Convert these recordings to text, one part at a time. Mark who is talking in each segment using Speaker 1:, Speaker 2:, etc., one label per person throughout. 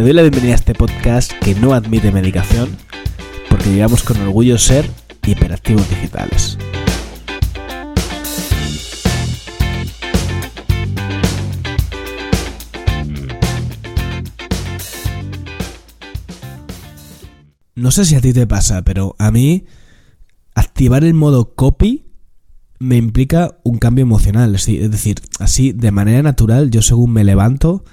Speaker 1: Te doy la bienvenida a este podcast que no admite medicación porque llevamos con orgullo ser hiperactivos digitales. No sé si a ti te pasa, pero a mí activar el modo copy me implica un cambio emocional. Es decir, así de manera natural, yo según me levanto,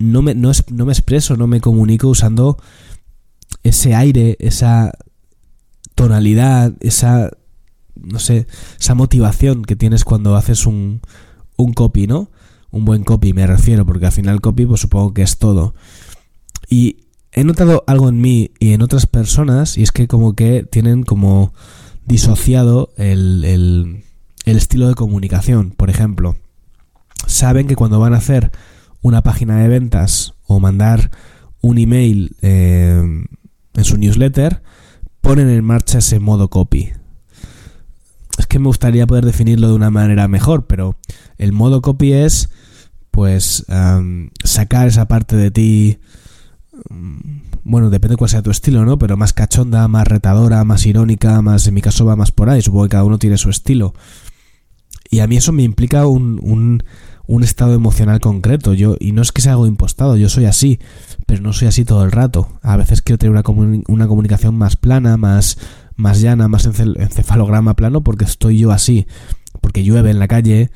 Speaker 1: no me, no, no me expreso, no me comunico usando ese aire, esa tonalidad, esa, no sé, esa motivación que tienes cuando haces un, un copy, ¿no? Un buen copy, me refiero, porque al final copy, pues supongo que es todo. Y he notado algo en mí y en otras personas, y es que como que tienen como disociado el, el, el estilo de comunicación. Por ejemplo, saben que cuando van a hacer una página de ventas o mandar un email eh, en su newsletter, ponen en marcha ese modo copy. Es que me gustaría poder definirlo de una manera mejor, pero el modo copy es pues sacar esa parte de ti mm, bueno, depende cuál sea tu estilo, ¿no? Pero más cachonda, más retadora, más irónica, más, en mi caso va más por ahí, supongo que cada uno tiene su estilo. Y a mí eso me implica un, un estado emocional concreto. Yo, y no es que sea algo impostado, yo soy así, pero no soy así todo el rato. A veces quiero tener una, comunicación más plana, más, más llana, más encefalograma plano, porque estoy yo así. Porque llueve en la calle,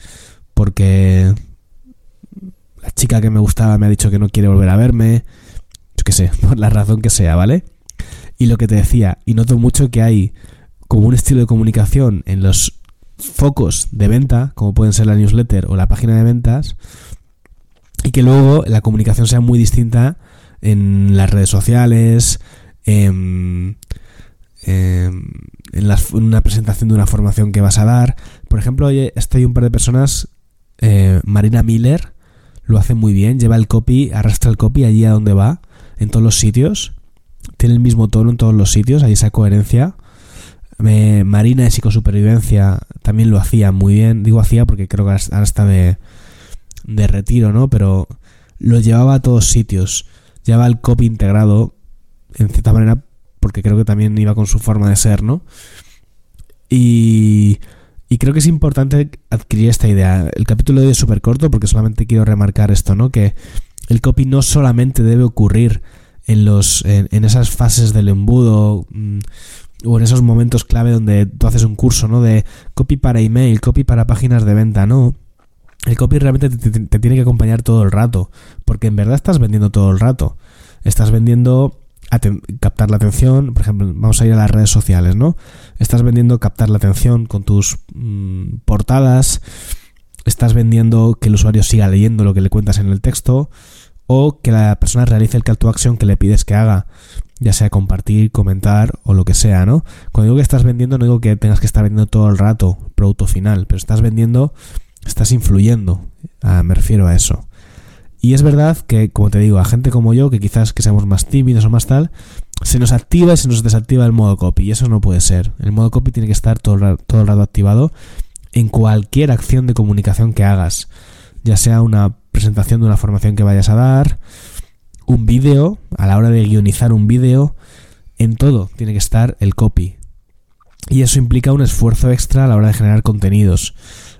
Speaker 1: porque la chica que me gustaba me ha dicho que no quiere volver a verme, yo qué sé, por la razón que sea, ¿vale? Y lo que te decía, y noto mucho que hay como un estilo de comunicación en los focos de venta, como pueden ser la newsletter o la página de ventas, y que luego la comunicación sea muy distinta en las redes sociales, en, en, una presentación de una formación que vas a dar. Por ejemplo, estoy un par de personas, eh, Marina Miller lo hace muy bien, lleva el copy, arrastra el copy allí a donde va, en todos los sitios, tiene el mismo tono en todos los sitios, hay esa coherencia. Marina de psicosupervivencia también lo hacía muy bien. Digo hacía porque creo que ahora está de, de retiro, ¿no? Pero lo llevaba a todos sitios. Llevaba el copy integrado, en cierta manera, porque creo que también iba con su forma de ser, ¿no? Y, y creo que es importante adquirir esta idea. El capítulo de hoy es súper corto porque solamente quiero remarcar esto, ¿no? Que el copy no solamente debe ocurrir en, los, en, esas fases del embudo mm, o en esos momentos clave donde tú haces un curso, ¿no? De copy para email, copy para páginas de venta, ¿no? El copy realmente te, tiene que acompañar todo el rato, porque en verdad estás vendiendo todo el rato. Estás vendiendo captar la atención, por ejemplo, vamos a ir a las redes sociales, ¿no? Estás vendiendo captar la atención con tus mm, portadas, estás vendiendo que el usuario siga leyendo lo que le cuentas en el texto o que la persona realice el call to action que le pides que haga ya sea compartir, comentar o lo que sea, ¿no? Cuando digo que estás vendiendo, no digo que tengas que estar vendiendo todo el rato producto final, pero estás vendiendo, estás influyendo, ah, me refiero a eso. Y es verdad que, como te digo, a gente como yo, que quizás que seamos más tímidos o más tal, se nos activa y se nos desactiva el modo copy, y eso no puede ser. El modo copy tiene que estar todo todo el rato activado en cualquier acción de comunicación que hagas, ya sea una presentación de una formación que vayas a dar, un vídeo, a la hora de guionizar un vídeo, en todo tiene que estar el copy. Y eso implica un esfuerzo extra a la hora de generar contenidos.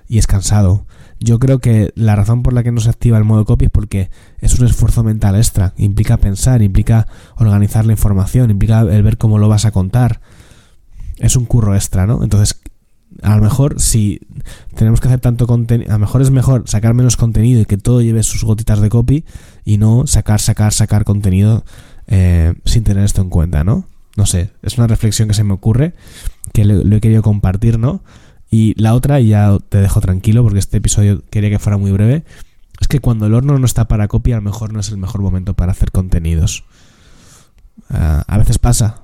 Speaker 1: Y es cansado. Yo creo que la razón por la que no se activa el modo copy es porque es un esfuerzo mental extra. Implica pensar, implica organizar la información, implica el ver cómo lo vas a contar. Es un curro extra, ¿no? Entonces, a lo mejor si tenemos que hacer tanto contenido, a lo mejor es mejor sacar menos contenido y que todo lleve sus gotitas de copy y no sacar, sacar, sacar contenido eh, sin tener esto en cuenta, ¿no? No sé, es una reflexión que se me ocurre, que lo, he querido compartir, ¿no? Y la otra, y ya te dejo tranquilo porque este episodio quería que fuera muy breve, es que cuando el horno no está para copia, a lo mejor no es el mejor momento para hacer contenidos. Ah, a veces pasa,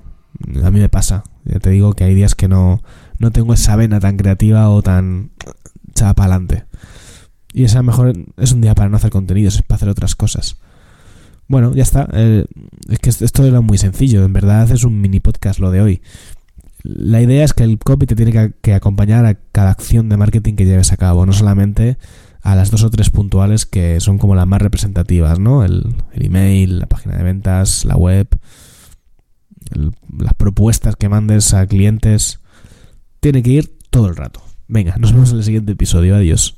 Speaker 1: a mí me pasa. Ya te digo que hay días que no, no tengo esa vena tan creativa o tan echada para. Y esa mejor es un día para no hacer contenidos, es para hacer otras cosas. Bueno, ya está. Eh, es que esto era muy sencillo. En verdad es un mini podcast lo de hoy. La idea es que el copy te tiene que, acompañar a cada acción de marketing que lleves a cabo, no solamente a las dos o tres puntuales que son como las más representativas, ¿no? El, email, la página de ventas, la web, las propuestas que mandes a clientes. Tiene que ir todo el rato. Venga, nos vemos en el siguiente episodio. Adiós.